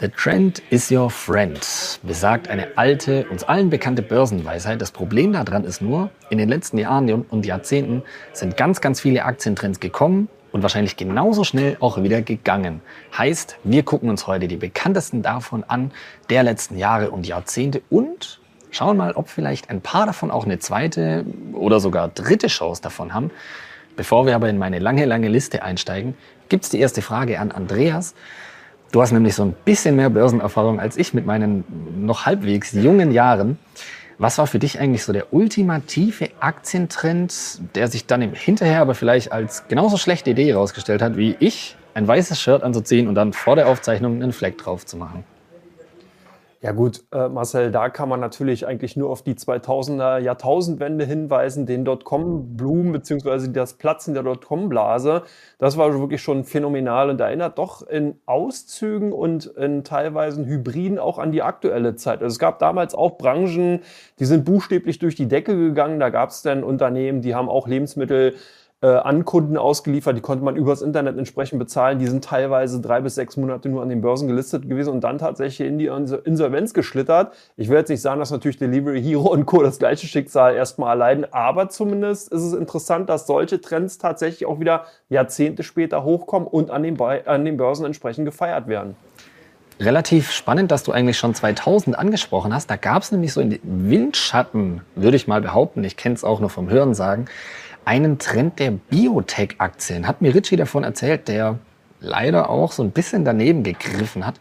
The trend is your friend, besagt eine alte, uns allen bekannte Börsenweisheit. Das Problem daran ist nur, in den letzten Jahren und Jahrzehnten sind ganz, ganz viele Aktientrends gekommen und wahrscheinlich genauso schnell auch wieder gegangen. Heißt, wir gucken uns heute die bekanntesten davon an, der letzten Jahre und Jahrzehnte und schauen mal, ob vielleicht ein paar davon auch eine zweite oder sogar dritte Chance davon haben. Bevor wir aber in meine lange, lange Liste einsteigen, gibt es die erste Frage an Andreas. Du hast nämlich so ein bisschen mehr Börsenerfahrung als ich mit meinen noch halbwegs jungen Jahren. Was war für dich eigentlich so der ultimative Aktientrend, der sich dann im Hinterher aber vielleicht als genauso schlechte Idee herausgestellt hat wie ich, ein weißes Shirt anzuziehen und dann vor der Aufzeichnung einen Fleck drauf zu machen? Ja gut, äh, Marcel, da kann man natürlich eigentlich nur auf die 2000er Jahrtausendwende hinweisen, den Dotcom-Blumen beziehungsweise das Platzen der Dotcom-Blase. Das war wirklich schon phänomenal und erinnert doch in Auszügen und in teilweise Hybriden auch an die aktuelle Zeit. Also es gab damals auch Branchen, die sind buchstäblich durch die Decke gegangen. Da gab es dann Unternehmen, die haben auch Lebensmittel äh, an Kunden ausgeliefert, die konnte man übers Internet entsprechend bezahlen. Die sind teilweise drei bis sechs Monate nur an den Börsen gelistet gewesen und dann tatsächlich in die Insolvenz geschlittert. Ich will jetzt nicht sagen, dass natürlich Delivery Hero und Co. das gleiche Schicksal erstmal erleiden, aber zumindest ist es interessant, dass solche Trends tatsächlich auch wieder Jahrzehnte später hochkommen und an den, an den Börsen entsprechend gefeiert werden. Relativ spannend, dass du eigentlich schon 2000 angesprochen hast. Da gab es nämlich so in den Windschatten, würde ich mal behaupten, ich kenne es auch nur vom Hörensagen, einen Trend der Biotech-Aktien. Hat mir Richie davon erzählt, der leider auch so ein bisschen daneben gegriffen hat.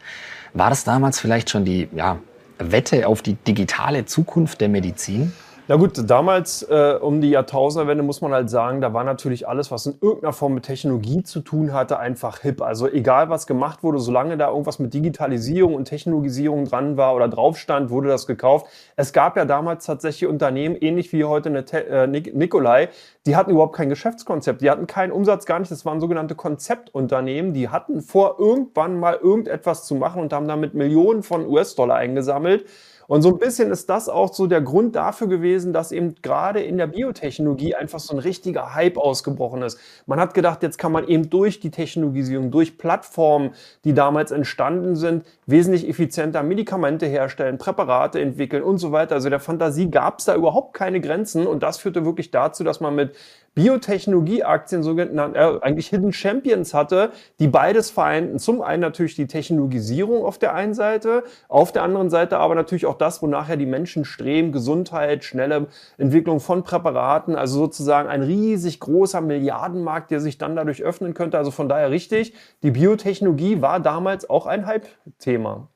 War das damals vielleicht schon die ja, Wette auf die digitale Zukunft der Medizin? Na gut, damals äh, um die Jahrtausenderwende muss man halt sagen, da war natürlich alles, was in irgendeiner Form mit Technologie zu tun hatte, einfach hip. Also egal, was gemacht wurde, solange da irgendwas mit Digitalisierung und Technologisierung dran war oder drauf stand, wurde das gekauft. Es gab ja damals tatsächlich Unternehmen, ähnlich wie heute eine äh, Nikolai, die hatten überhaupt kein Geschäftskonzept, die hatten keinen Umsatz, gar nicht. Das waren sogenannte Konzeptunternehmen, die hatten vor, irgendwann mal irgendetwas zu machen und haben damit Millionen von US-Dollar eingesammelt. Und so ein bisschen ist das auch so der Grund dafür gewesen, dass eben gerade in der Biotechnologie einfach so ein richtiger Hype ausgebrochen ist. Man hat gedacht, jetzt kann man eben durch die Technologisierung, durch Plattformen, die damals entstanden sind, wesentlich effizienter Medikamente herstellen, Präparate entwickeln und so weiter. Also der Fantasie gab es da überhaupt keine Grenzen und das führte wirklich dazu, dass man mit Biotechnologieaktien, sogenannten, äh, eigentlich Hidden Champions hatte, die beides vereinten. Zum einen natürlich die Technologisierung auf der einen Seite, auf der anderen Seite aber natürlich auch das, wonach ja die Menschen streben, Gesundheit, schnelle Entwicklung von Präparaten, also sozusagen ein riesig großer Milliardenmarkt, der sich dann dadurch öffnen könnte. Also von daher richtig, die Biotechnologie war damals auch ein Hype-Thema.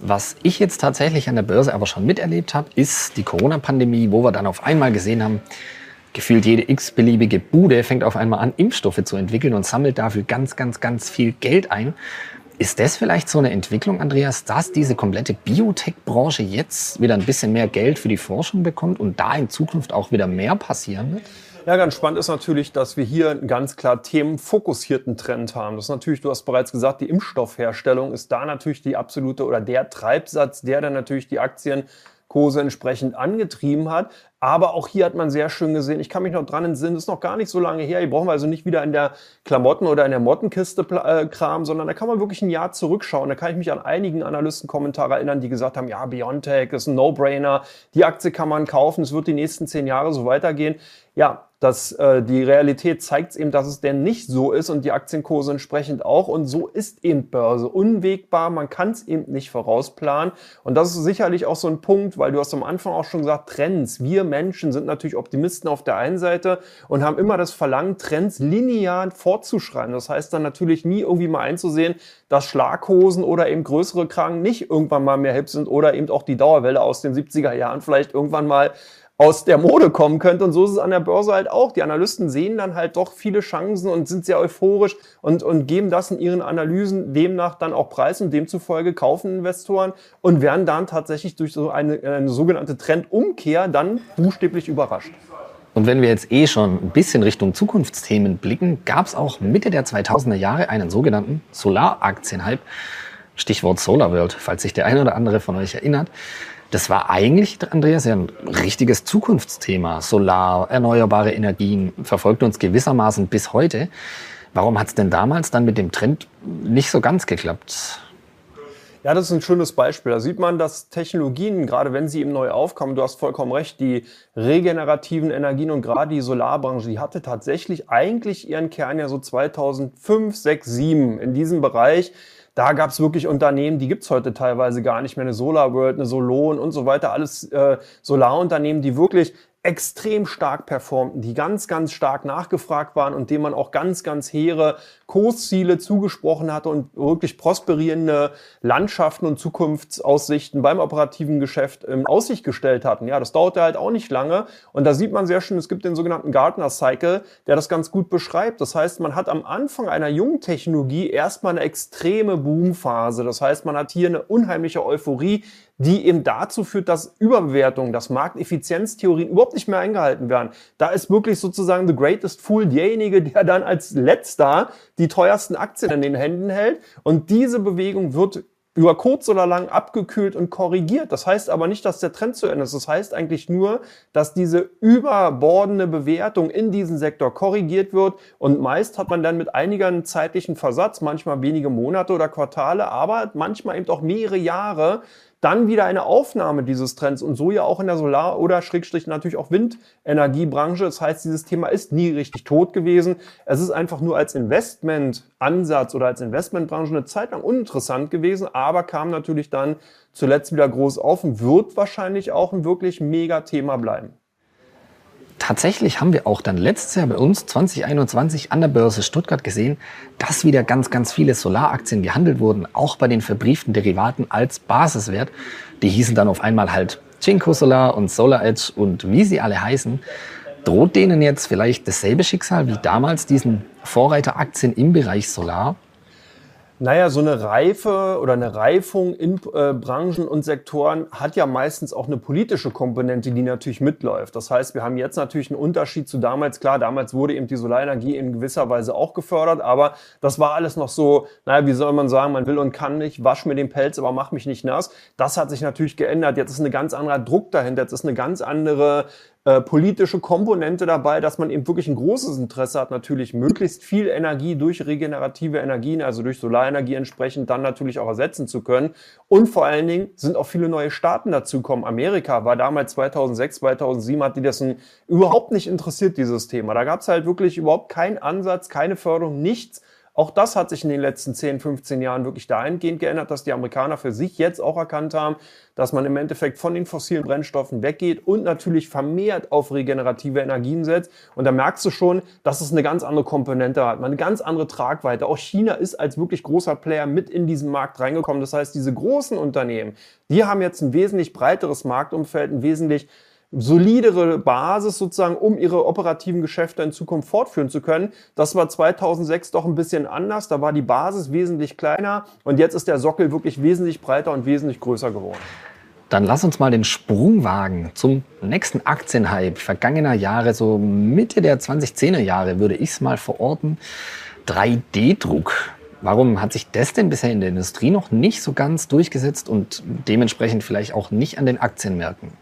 Was ich jetzt tatsächlich an der Börse aber schon miterlebt habe, ist die Corona-Pandemie, wo wir dann auf einmal gesehen haben, gefühlt jede x-beliebige Bude fängt auf einmal an, Impfstoffe zu entwickeln und sammelt dafür ganz, ganz, ganz viel Geld ein. Ist das vielleicht so eine Entwicklung, Andreas, dass diese komplette Biotech-Branche jetzt wieder ein bisschen mehr Geld für die Forschung bekommt und da in Zukunft auch wieder mehr passieren wird? Ja, ganz spannend ist natürlich, dass wir hier einen ganz klar themenfokussierten Trend haben. Das ist natürlich, du hast bereits gesagt, die Impfstoffherstellung ist da natürlich die absolute oder der Treibsatz, der dann natürlich die Aktien Kurse entsprechend angetrieben hat. Aber auch hier hat man sehr schön gesehen, ich kann mich noch dran entsinnen, ist noch gar nicht so lange her. Hier brauchen wir also nicht wieder in der Klamotten- oder in der Mottenkiste äh, Kram, sondern da kann man wirklich ein Jahr zurückschauen. Da kann ich mich an einigen Analystenkommentare erinnern, die gesagt haben, ja, Biontech ist ein No-Brainer, die Aktie kann man kaufen, es wird die nächsten zehn Jahre so weitergehen. Ja, dass äh, die Realität zeigt eben, dass es denn nicht so ist und die Aktienkurse entsprechend auch. Und so ist eben Börse unwegbar. Man kann es eben nicht vorausplanen. Und das ist sicherlich auch so ein Punkt, weil du hast am Anfang auch schon gesagt, Trends. Wir Menschen sind natürlich Optimisten auf der einen Seite und haben immer das Verlangen, Trends linear fortzuschreiben. Das heißt dann natürlich nie irgendwie mal einzusehen, dass Schlaghosen oder eben größere Kragen nicht irgendwann mal mehr hip sind oder eben auch die Dauerwelle aus den 70er Jahren vielleicht irgendwann mal aus der Mode kommen könnte. Und so ist es an der Börse halt auch. Die Analysten sehen dann halt doch viele Chancen und sind sehr euphorisch und, und geben das in ihren Analysen demnach dann auch preis und demzufolge kaufen Investoren und werden dann tatsächlich durch so eine, eine sogenannte Trendumkehr dann buchstäblich überrascht. Und wenn wir jetzt eh schon ein bisschen Richtung Zukunftsthemen blicken, gab es auch Mitte der 2000er Jahre einen sogenannten Solaraktienhype. Stichwort SolarWorld, falls sich der eine oder andere von euch erinnert. Das war eigentlich, Andreas, ja ein richtiges Zukunftsthema. Solar, erneuerbare Energien verfolgt uns gewissermaßen bis heute. Warum hat es denn damals dann mit dem Trend nicht so ganz geklappt? Ja, das ist ein schönes Beispiel. Da sieht man, dass Technologien, gerade wenn sie eben neu aufkommen, du hast vollkommen recht, die regenerativen Energien und gerade die Solarbranche, die hatte tatsächlich eigentlich ihren Kern ja so 2005, 6, 7 in diesem Bereich. Da gab es wirklich Unternehmen, die gibt's heute teilweise gar nicht mehr. Eine SolarWorld, eine Solon und so weiter. Alles äh, Solarunternehmen, die wirklich extrem stark performten, die ganz, ganz stark nachgefragt waren und denen man auch ganz, ganz hehre Kursziele zugesprochen hatte und wirklich prosperierende Landschaften und Zukunftsaussichten beim operativen Geschäft in Aussicht gestellt hatten. Ja, das dauerte halt auch nicht lange und da sieht man sehr schön, es gibt den sogenannten Gartner Cycle, der das ganz gut beschreibt. Das heißt, man hat am Anfang einer jungen Technologie erstmal eine extreme Boomphase. Das heißt, man hat hier eine unheimliche Euphorie, die eben dazu führt, dass Überbewertungen, dass Markteffizienztheorien überhaupt nicht mehr eingehalten werden. Da ist wirklich sozusagen the greatest fool derjenige, der dann als letzter die teuersten Aktien in den Händen hält. Und diese Bewegung wird über kurz oder lang abgekühlt und korrigiert. Das heißt aber nicht, dass der Trend zu Ende ist. Das heißt eigentlich nur, dass diese überbordende Bewertung in diesem Sektor korrigiert wird und meist hat man dann mit einigen zeitlichen Versatz, manchmal wenige Monate oder Quartale, aber manchmal eben auch mehrere Jahre dann wieder eine Aufnahme dieses Trends und so ja auch in der Solar- oder Schrägstrich natürlich auch Windenergiebranche. Das heißt, dieses Thema ist nie richtig tot gewesen. Es ist einfach nur als Investmentansatz oder als Investmentbranche eine Zeit lang uninteressant gewesen, aber kam natürlich dann zuletzt wieder groß auf und wird wahrscheinlich auch ein wirklich mega Thema bleiben tatsächlich haben wir auch dann letztes Jahr bei uns 2021 an der Börse Stuttgart gesehen, dass wieder ganz, ganz viele Solaraktien gehandelt wurden, auch bei den verbrieften Derivaten als Basiswert. Die hießen dann auf einmal halt Jinko Solar und Solar Edge und wie sie alle heißen. Droht denen jetzt vielleicht dasselbe Schicksal wie damals diesen Vorreiteraktien im Bereich Solar? Naja, so eine Reife oder eine Reifung in äh, Branchen und Sektoren hat ja meistens auch eine politische Komponente, die natürlich mitläuft. Das heißt, wir haben jetzt natürlich einen Unterschied zu damals. Klar, damals wurde eben die Solarenergie in gewisser Weise auch gefördert, aber das war alles noch so, naja, wie soll man sagen, man will und kann nicht, wasch mir den Pelz, aber mach mich nicht nass. Das hat sich natürlich geändert. Jetzt ist ein ganz anderer Druck dahinter. Jetzt ist eine ganz andere äh, politische Komponente dabei, dass man eben wirklich ein großes Interesse hat, natürlich möglichst viel Energie durch regenerative Energien, also durch Solarenergie entsprechend dann natürlich auch ersetzen zu können. Und vor allen Dingen sind auch viele neue Staaten dazugekommen. Amerika war damals 2006, 2007, hat die das überhaupt nicht interessiert, dieses Thema. Da gab es halt wirklich überhaupt keinen Ansatz, keine Förderung, nichts. Auch das hat sich in den letzten 10, 15 Jahren wirklich dahingehend geändert, dass die Amerikaner für sich jetzt auch erkannt haben, dass man im Endeffekt von den fossilen Brennstoffen weggeht und natürlich vermehrt auf regenerative Energien setzt. Und da merkst du schon, dass es eine ganz andere Komponente hat, eine ganz andere Tragweite. Auch China ist als wirklich großer Player mit in diesen Markt reingekommen. Das heißt, diese großen Unternehmen, die haben jetzt ein wesentlich breiteres Marktumfeld, ein wesentlich solidere Basis sozusagen, um ihre operativen Geschäfte in Zukunft fortführen zu können. Das war 2006 doch ein bisschen anders. Da war die Basis wesentlich kleiner und jetzt ist der Sockel wirklich wesentlich breiter und wesentlich größer geworden. Dann lass uns mal den Sprung wagen zum nächsten Aktienhype vergangener Jahre, so Mitte der 2010er Jahre würde ich es mal verorten. 3D-Druck. Warum hat sich das denn bisher in der Industrie noch nicht so ganz durchgesetzt und dementsprechend vielleicht auch nicht an den Aktienmärkten?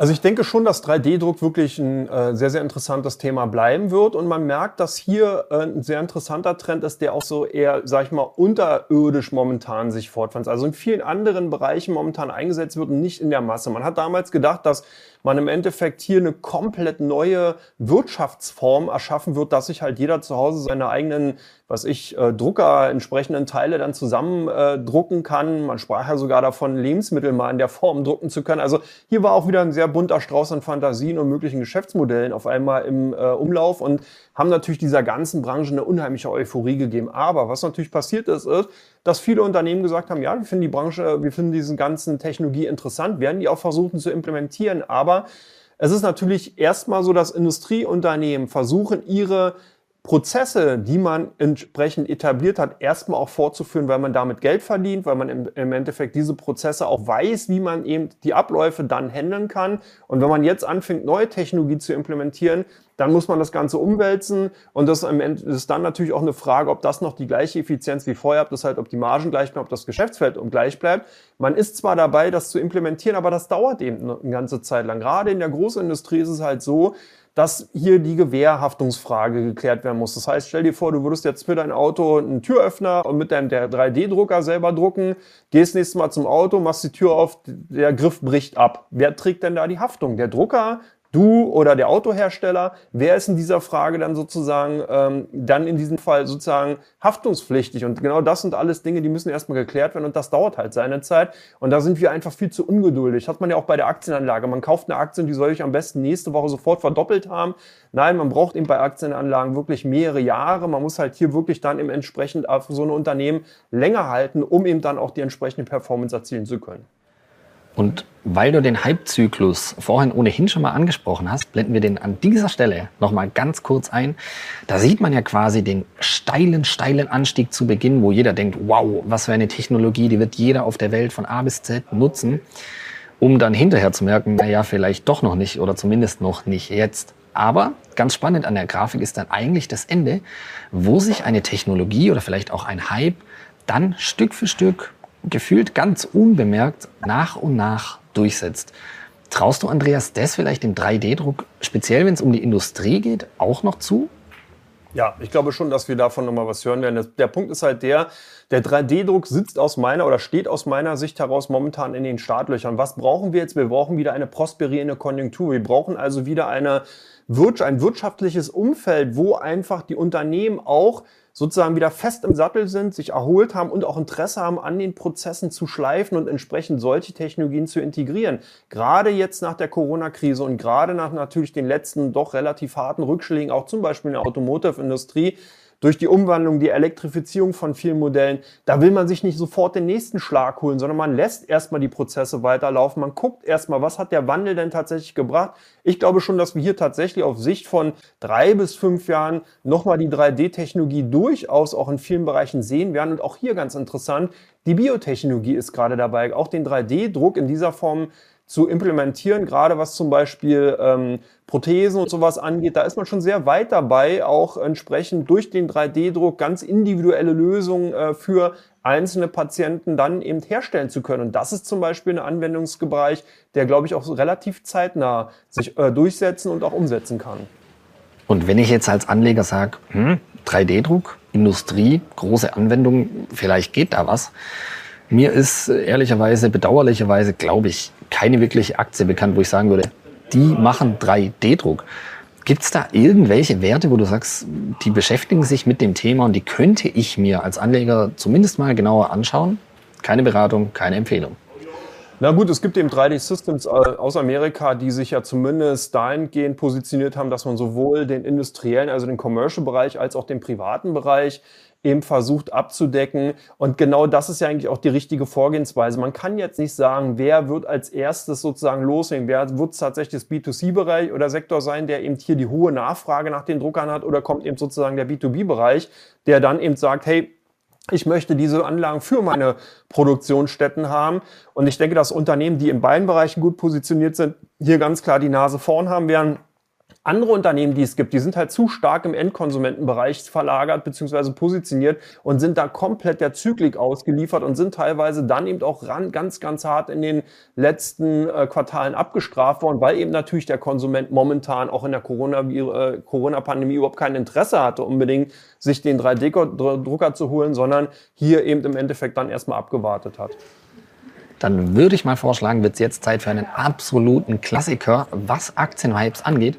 Also ich denke schon, dass 3D-Druck wirklich ein äh, sehr, sehr interessantes Thema bleiben wird. Und man merkt, dass hier äh, ein sehr interessanter Trend ist, der auch so eher, sag ich mal, unterirdisch momentan sich fortpflanzt. Also in vielen anderen Bereichen momentan eingesetzt wird und nicht in der Masse. Man hat damals gedacht, dass man im Endeffekt hier eine komplett neue Wirtschaftsform erschaffen wird, dass sich halt jeder zu Hause seine eigenen, was ich, äh, Drucker entsprechenden Teile dann zusammen äh, drucken kann. Man sprach ja sogar davon, Lebensmittel mal in der Form drucken zu können. Also hier war auch wieder ein sehr bunter Strauß an Fantasien und möglichen Geschäftsmodellen auf einmal im äh, Umlauf und haben natürlich dieser ganzen Branche eine unheimliche Euphorie gegeben. Aber was natürlich passiert ist, ist, dass viele Unternehmen gesagt haben, ja, wir finden die Branche, wir finden diesen ganzen Technologie interessant, werden die auch versuchen zu implementieren. Aber es ist natürlich erstmal so, dass Industrieunternehmen versuchen, ihre Prozesse, die man entsprechend etabliert hat, erstmal auch fortzuführen, weil man damit Geld verdient, weil man im, Endeffekt diese Prozesse auch weiß, wie man eben die Abläufe dann handeln kann. Und wenn man jetzt anfängt, neue Technologie zu implementieren, dann muss man das Ganze umwälzen und das ist dann natürlich auch eine Frage, ob das noch die gleiche Effizienz wie vorher hat, das heißt, ob die Margen gleich bleiben, ob das Geschäftsfeld gleich bleibt. Man ist zwar dabei, das zu implementieren, aber das dauert eben eine ganze Zeit lang. Gerade in der Großindustrie ist es halt so, dass hier die Gewährhaftungsfrage geklärt werden muss. Das heißt, stell dir vor, du würdest jetzt für dein Auto einen Türöffner und mit deinem 3D-Drucker selber drucken, gehst nächstes Mal zum Auto, machst die Tür auf, der Griff bricht ab. Wer trägt denn da die Haftung? Der Drucker, du oder der Autohersteller, wer ist in dieser Frage dann sozusagen ähm, dann in diesem Fall sozusagen haftungspflichtig? Und genau das sind alles Dinge, die müssen erstmal geklärt werden und das dauert halt seine Zeit. Und da sind wir einfach viel zu ungeduldig. Hat man ja auch bei der Aktienanlage. Man kauft eine Aktie und die soll ich am besten nächste Woche sofort verdoppelt haben. Nein, man braucht eben bei Aktienanlagen wirklich mehrere Jahre. Man muss halt hier wirklich dann im entsprechend auf so ein Unternehmen länger halten, um eben dann auch die entsprechende Performance erzielen zu können. Und weil du den Hype-Zyklus vorhin ohnehin schon mal angesprochen hast, blenden wir den an dieser Stelle nochmal ganz kurz ein. Da sieht man ja quasi den steilen, steilen Anstieg zu Beginn, wo jeder denkt, wow, was für eine Technologie, die wird jeder auf der Welt von A bis Z nutzen, um dann hinterher zu merken, naja, vielleicht doch noch nicht oder zumindest noch nicht jetzt. Aber ganz spannend an der Grafik ist dann eigentlich das Ende, wo sich eine Technologie oder vielleicht auch ein Hype dann Stück für Stück gefühlt ganz unbemerkt nach und nach durchsetzt. Traust du Andreas das vielleicht dem 3D-Druck, speziell wenn es um die Industrie geht, auch noch zu? Ja, ich glaube schon, dass wir davon nochmal was hören werden. Der Punkt ist halt der, der 3D-Druck sitzt aus meiner oder steht aus meiner Sicht heraus momentan in den Startlöchern. Was brauchen wir jetzt? Wir brauchen wieder eine prosperierende Konjunktur. Wir brauchen also wieder eine, ein wirtschaftliches Umfeld, wo einfach die Unternehmen auch sozusagen wieder fest im Sattel sind, sich erholt haben und auch Interesse haben, an den Prozessen zu schleifen und entsprechend solche Technologien zu integrieren. Gerade jetzt nach der Corona-Krise und gerade nach natürlich den letzten doch relativ harten Rückschlägen, auch zum Beispiel in der Automotive-Industrie, durch die Umwandlung, die Elektrifizierung von vielen Modellen, da will man sich nicht sofort den nächsten Schlag holen, sondern man lässt erstmal die Prozesse weiterlaufen. Man guckt erstmal, was hat der Wandel denn tatsächlich gebracht. Ich glaube schon, dass wir hier tatsächlich auf Sicht von drei bis fünf Jahren nochmal die 3D-Technologie durchaus auch in vielen Bereichen sehen werden. Und auch hier ganz interessant, die Biotechnologie ist gerade dabei, auch den 3D-Druck in dieser Form zu implementieren, gerade was zum Beispiel ähm, Prothesen und sowas angeht, da ist man schon sehr weit dabei, auch entsprechend durch den 3D-Druck ganz individuelle Lösungen äh, für einzelne Patienten dann eben herstellen zu können. Und das ist zum Beispiel ein Anwendungsbereich, der, glaube ich, auch relativ zeitnah sich äh, durchsetzen und auch umsetzen kann. Und wenn ich jetzt als Anleger sage, hm, 3D-Druck, Industrie, große Anwendung, vielleicht geht da was. Mir ist äh, ehrlicherweise, bedauerlicherweise, glaube ich, keine wirkliche Aktie bekannt, wo ich sagen würde, die machen 3D-Druck. Gibt es da irgendwelche Werte, wo du sagst, die beschäftigen sich mit dem Thema und die könnte ich mir als Anleger zumindest mal genauer anschauen? Keine Beratung, keine Empfehlung. Na gut, es gibt eben 3D Systems äh, aus Amerika, die sich ja zumindest dahingehend positioniert haben, dass man sowohl den industriellen, also den Commercial-Bereich, als auch den privaten Bereich eben versucht abzudecken. Und genau das ist ja eigentlich auch die richtige Vorgehensweise. Man kann jetzt nicht sagen, wer wird als erstes sozusagen loslegen, wer wird tatsächlich das B2C-Bereich oder Sektor sein, der eben hier die hohe Nachfrage nach den Druckern hat oder kommt eben sozusagen der B2B-Bereich, der dann eben sagt, hey, ich möchte diese Anlagen für meine Produktionsstätten haben. Und ich denke, dass Unternehmen, die in beiden Bereichen gut positioniert sind, hier ganz klar die Nase vorn haben werden andere Unternehmen, die es gibt, die sind halt zu stark im Endkonsumentenbereich verlagert bzw. positioniert und sind da komplett der Zyklik ausgeliefert und sind teilweise dann eben auch ran, ganz, ganz hart in den letzten äh, Quartalen abgestraft worden, weil eben natürlich der Konsument momentan auch in der Corona-Pandemie äh, Corona überhaupt kein Interesse hatte, unbedingt sich den 3D-Drucker zu holen, sondern hier eben im Endeffekt dann erstmal abgewartet hat dann würde ich mal vorschlagen, wird es jetzt Zeit für einen absoluten Klassiker, was Aktienhypes angeht.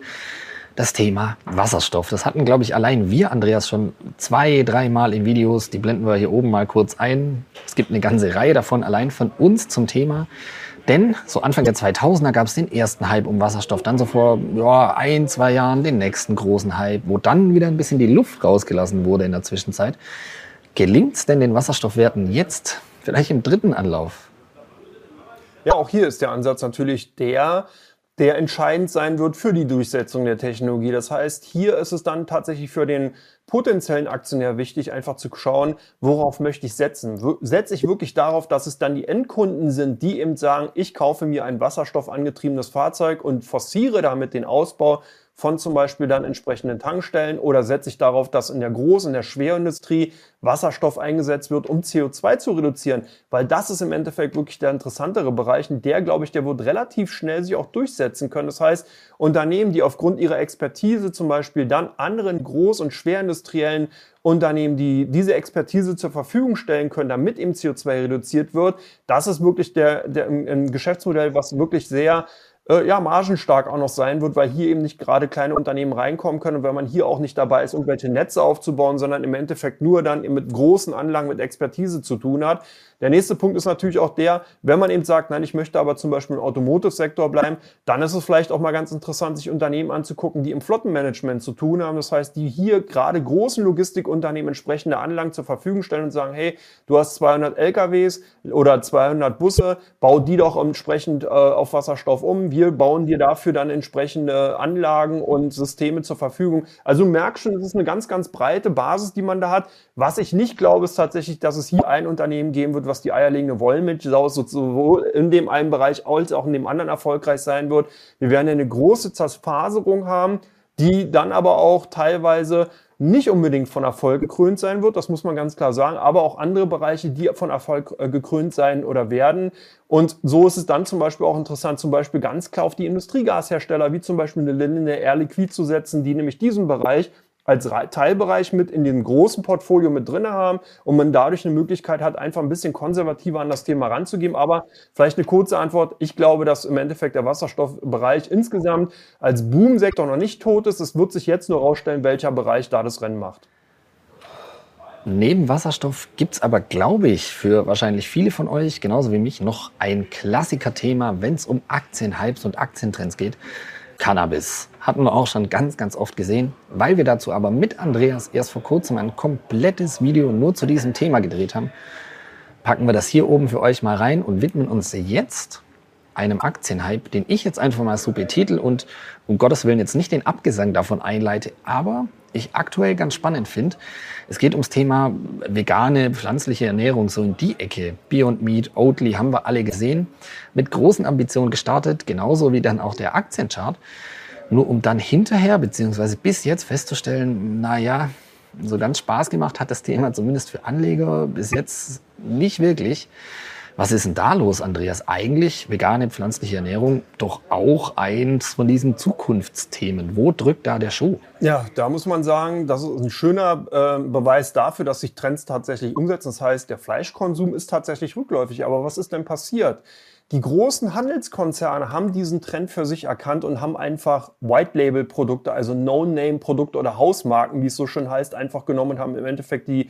Das Thema Wasserstoff. Das hatten, glaube ich, allein wir, Andreas, schon zwei, dreimal in Videos. Die blenden wir hier oben mal kurz ein. Es gibt eine ganze Reihe davon, allein von uns zum Thema. Denn so Anfang der 2000er gab es den ersten Hype um Wasserstoff. Dann so vor ja, ein, zwei Jahren den nächsten großen Hype, wo dann wieder ein bisschen die Luft rausgelassen wurde in der Zwischenzeit. Gelingt es denn den Wasserstoffwerten jetzt, vielleicht im dritten Anlauf, ja, auch hier ist der Ansatz natürlich der, der entscheidend sein wird für die Durchsetzung der Technologie. Das heißt, hier ist es dann tatsächlich für den potenziellen Aktionär wichtig, einfach zu schauen, worauf möchte ich setzen. Setze ich wirklich darauf, dass es dann die Endkunden sind, die eben sagen, ich kaufe mir ein wasserstoffangetriebenes Fahrzeug und forciere damit den Ausbau von zum Beispiel dann entsprechenden Tankstellen oder setze ich darauf, dass in der Groß- in der Schwerindustrie Wasserstoff eingesetzt wird, um CO2 zu reduzieren? Weil das ist im Endeffekt wirklich der interessantere Bereich und der, glaube ich, der wird relativ schnell sich auch durchsetzen können. Das heißt, Unternehmen, die aufgrund ihrer Expertise zum Beispiel dann anderen groß- und schwerindustriellen Unternehmen, die diese Expertise zur Verfügung stellen können, damit eben CO2 reduziert wird, das ist wirklich der, der ein Geschäftsmodell, was wirklich sehr äh, ja, margenstark auch noch sein wird, weil hier eben nicht gerade kleine Unternehmen reinkommen können und weil man hier auch nicht dabei ist, irgendwelche Netze aufzubauen, sondern im Endeffekt nur dann mit großen Anlagen, mit Expertise zu tun hat. Der nächste Punkt ist natürlich auch der, wenn man eben sagt, nein, ich möchte aber zum Beispiel im Automotive-Sektor bleiben, dann ist es vielleicht auch mal ganz interessant, sich Unternehmen anzugucken, die im Flottenmanagement zu tun haben. Das heißt, die hier gerade großen Logistikunternehmen entsprechende Anlagen zur Verfügung stellen und sagen, hey, du hast 200 LKWs oder 200 Busse, bau die doch entsprechend äh, auf Wasserstoff um. Wir bauen dir dafür dann entsprechende Anlagen und Systeme zur Verfügung. Also merkst schon, es ist eine ganz, ganz breite Basis, die man da hat. Was ich nicht glaube, ist tatsächlich, dass es hier ein Unternehmen geben wird, was die eierlegende Wollmilchsau sowohl in dem einen Bereich als auch in dem anderen erfolgreich sein wird. Wir werden eine große Zerfaserung haben, die dann aber auch teilweise nicht unbedingt von Erfolg gekrönt sein wird, das muss man ganz klar sagen, aber auch andere Bereiche, die von Erfolg äh, gekrönt sein oder werden. Und so ist es dann zum Beispiel auch interessant, zum Beispiel ganz klar auf die Industriegashersteller, wie zum Beispiel eine Linde Air Liquid zu setzen, die nämlich diesen Bereich als Teilbereich mit in dem großen Portfolio mit drin haben und man dadurch eine Möglichkeit hat, einfach ein bisschen konservativer an das Thema ranzugehen. Aber vielleicht eine kurze Antwort. Ich glaube, dass im Endeffekt der Wasserstoffbereich insgesamt als Boomsektor noch nicht tot ist. Es wird sich jetzt nur herausstellen, welcher Bereich da das Rennen macht. Neben Wasserstoff gibt es aber, glaube ich, für wahrscheinlich viele von euch, genauso wie mich, noch ein Klassiker-Thema, wenn es um Aktienhypes und Aktientrends geht. Cannabis. Hatten wir auch schon ganz, ganz oft gesehen. Weil wir dazu aber mit Andreas erst vor kurzem ein komplettes Video nur zu diesem Thema gedreht haben, packen wir das hier oben für euch mal rein und widmen uns jetzt einem Aktienhype, den ich jetzt einfach mal so betitel und um Gottes Willen jetzt nicht den Abgesang davon einleite, aber ich aktuell ganz spannend finde. Es geht ums Thema vegane, pflanzliche Ernährung, so in die Ecke. Beyond Meat, Oatly haben wir alle gesehen. Mit großen Ambitionen gestartet, genauso wie dann auch der Aktienchart. Nur um dann hinterher, beziehungsweise bis jetzt festzustellen, na ja, so ganz Spaß gemacht hat das Thema zumindest für Anleger bis jetzt nicht wirklich. Was ist denn da los, Andreas? Eigentlich vegane pflanzliche Ernährung doch auch eins von diesen Zukunftsthemen. Wo drückt da der Schuh? Ja, da muss man sagen, das ist ein schöner äh, Beweis dafür, dass sich Trends tatsächlich umsetzen. Das heißt, der Fleischkonsum ist tatsächlich rückläufig. Aber was ist denn passiert? Die großen Handelskonzerne haben diesen Trend für sich erkannt und haben einfach White-Label-Produkte, also No-Name-Produkte oder Hausmarken, wie es so schön heißt, einfach genommen und haben im Endeffekt die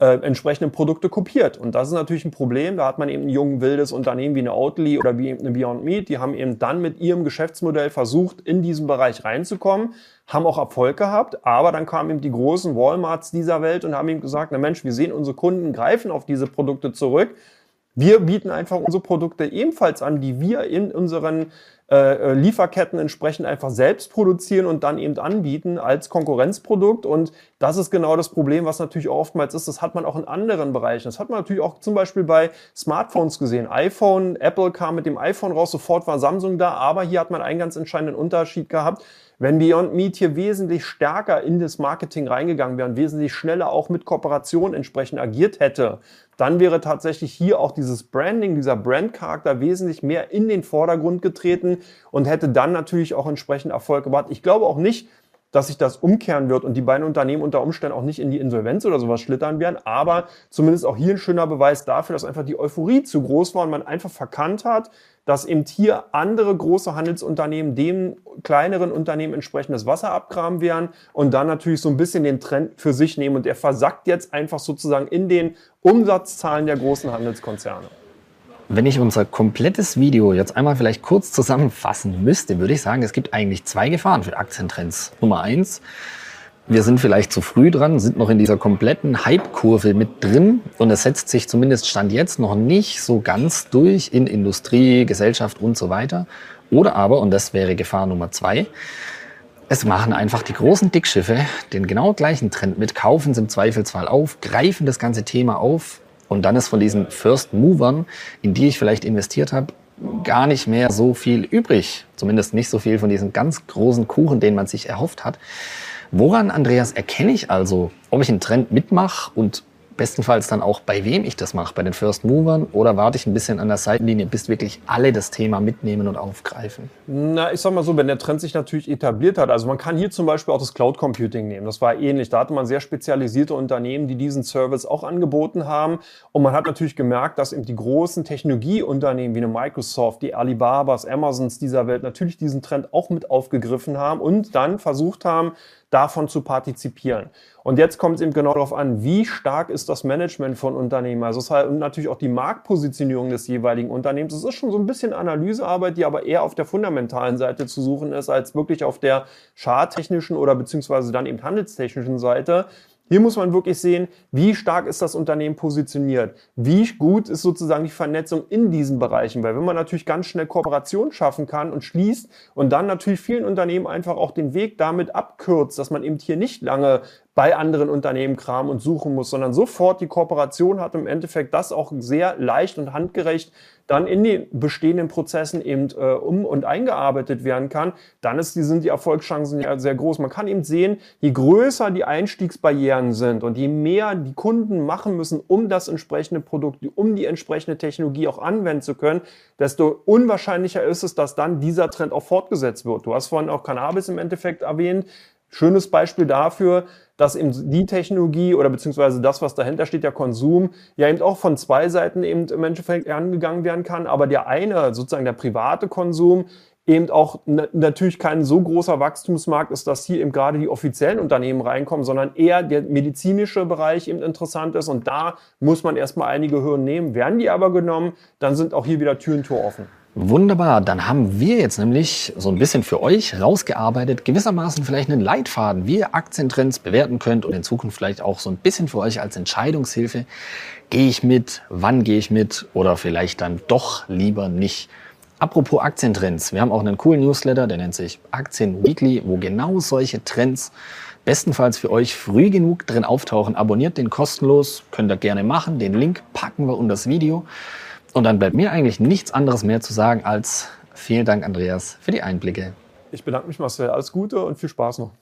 äh, entsprechende Produkte kopiert. Und das ist natürlich ein Problem. Da hat man eben ein jung, wildes Unternehmen wie eine Oatly oder wie eine Beyond Meat. Die haben eben dann mit ihrem Geschäftsmodell versucht, in diesen Bereich reinzukommen, haben auch Erfolg gehabt. Aber dann kamen eben die großen Walmarts dieser Welt und haben eben gesagt, na Mensch, wir sehen, unsere Kunden greifen auf diese Produkte zurück. Wir bieten einfach unsere Produkte ebenfalls an, die wir in unseren äh, äh, Lieferketten entsprechend einfach selbst produzieren und dann eben anbieten als Konkurrenzprodukt. Und das ist genau das Problem, was natürlich oftmals ist. Das hat man auch in anderen Bereichen. Das hat man natürlich auch zum Beispiel bei Smartphones gesehen. iPhone, Apple kam mit dem iPhone raus, sofort war Samsung da, aber hier hat man einen ganz entscheidenden Unterschied gehabt. Wenn Beyond Meat hier wesentlich stärker in das Marketing reingegangen wäre und wesentlich schneller auch mit Kooperation entsprechend agiert hätte, dann wäre tatsächlich hier auch dieses Branding, dieser Brandcharakter wesentlich mehr in den Vordergrund getreten und hätte dann natürlich auch entsprechend Erfolg gebracht. Ich glaube auch nicht, dass sich das umkehren wird und die beiden Unternehmen unter Umständen auch nicht in die Insolvenz oder sowas schlittern werden. Aber zumindest auch hier ein schöner Beweis dafür, dass einfach die Euphorie zu groß war und man einfach verkannt hat, dass eben hier andere große Handelsunternehmen dem kleineren Unternehmen entsprechend das Wasser abgraben werden und dann natürlich so ein bisschen den Trend für sich nehmen. Und der versackt jetzt einfach sozusagen in den Umsatzzahlen der großen Handelskonzerne. Wenn ich unser komplettes Video jetzt einmal vielleicht kurz zusammenfassen müsste, würde ich sagen, es gibt eigentlich zwei Gefahren für Aktientrends. Nummer eins, wir sind vielleicht zu früh dran, sind noch in dieser kompletten Hype-Kurve mit drin und es setzt sich zumindest Stand jetzt noch nicht so ganz durch in Industrie, Gesellschaft und so weiter. Oder aber, und das wäre Gefahr Nummer zwei, es machen einfach die großen Dickschiffe den genau gleichen Trend mit, kaufen es im Zweifelsfall auf, greifen das ganze Thema auf, und dann ist von diesen First Movern, in die ich vielleicht investiert habe, gar nicht mehr so viel übrig. Zumindest nicht so viel von diesem ganz großen Kuchen, den man sich erhofft hat. Woran, Andreas, erkenne ich also, ob ich einen Trend mitmache und bestenfalls dann auch, bei wem ich das mache, bei den First Movern oder warte ich ein bisschen an der Seitenlinie, bis wirklich alle das Thema mitnehmen und aufgreifen? Na, ich sag mal so, wenn der Trend sich natürlich etabliert hat, also man kann hier zum Beispiel auch das Cloud Computing nehmen, das war ähnlich, da hatte man sehr spezialisierte Unternehmen, die diesen Service auch angeboten haben und man hat natürlich gemerkt, dass eben die großen Technologieunternehmen wie eine Microsoft, die Alibabas, Amazons dieser Welt natürlich diesen Trend auch mit aufgegriffen haben und dann versucht haben, davon zu partizipieren. Und jetzt kommt es eben genau darauf an, wie stark ist das Management von Unternehmen. Also es ist halt natürlich auch die Marktpositionierung des jeweiligen Unternehmens. Es ist schon so ein bisschen Analysearbeit, die aber eher auf der fundamentalen Seite zu suchen ist, als wirklich auf der charttechnischen oder beziehungsweise dann eben handelstechnischen Seite. Hier muss man wirklich sehen, wie stark ist das Unternehmen positioniert, wie gut ist sozusagen die Vernetzung in diesen Bereichen, weil wenn man natürlich ganz schnell Kooperation schaffen kann und schließt und dann natürlich vielen Unternehmen einfach auch den Weg damit abkürzt, dass man eben hier nicht lange bei anderen Unternehmen kramen und suchen muss, sondern sofort die Kooperation hat, im Endeffekt das auch sehr leicht und handgerecht dann in den bestehenden Prozessen eben äh, um und eingearbeitet werden kann, dann ist die, sind die Erfolgschancen ja sehr groß. Man kann eben sehen, je größer die Einstiegsbarrieren sind und je mehr die Kunden machen müssen, um das entsprechende Produkt, um die entsprechende Technologie auch anwenden zu können, desto unwahrscheinlicher ist es, dass dann dieser Trend auch fortgesetzt wird. Du hast vorhin auch Cannabis im Endeffekt erwähnt. Schönes Beispiel dafür, dass eben die Technologie oder beziehungsweise das, was dahinter steht, der Konsum, ja eben auch von zwei Seiten eben im Endeffekt angegangen werden kann. Aber der eine, sozusagen der private Konsum, eben auch natürlich kein so großer Wachstumsmarkt ist, dass hier eben gerade die offiziellen Unternehmen reinkommen, sondern eher der medizinische Bereich eben interessant ist. Und da muss man erstmal einige Hürden nehmen. Werden die aber genommen, dann sind auch hier wieder Tür und Tor offen. Wunderbar, dann haben wir jetzt nämlich so ein bisschen für euch rausgearbeitet, gewissermaßen vielleicht einen Leitfaden, wie ihr Aktientrends bewerten könnt und in Zukunft vielleicht auch so ein bisschen für euch als Entscheidungshilfe. Gehe ich mit, wann gehe ich mit oder vielleicht dann doch lieber nicht. Apropos Aktientrends, wir haben auch einen coolen Newsletter, der nennt sich Aktien Weekly, wo genau solche Trends bestenfalls für euch früh genug drin auftauchen. Abonniert den kostenlos, könnt ihr gerne machen. Den Link packen wir unter das Video. Und dann bleibt mir eigentlich nichts anderes mehr zu sagen als vielen Dank, Andreas, für die Einblicke. Ich bedanke mich, Marcel. Alles Gute und viel Spaß noch.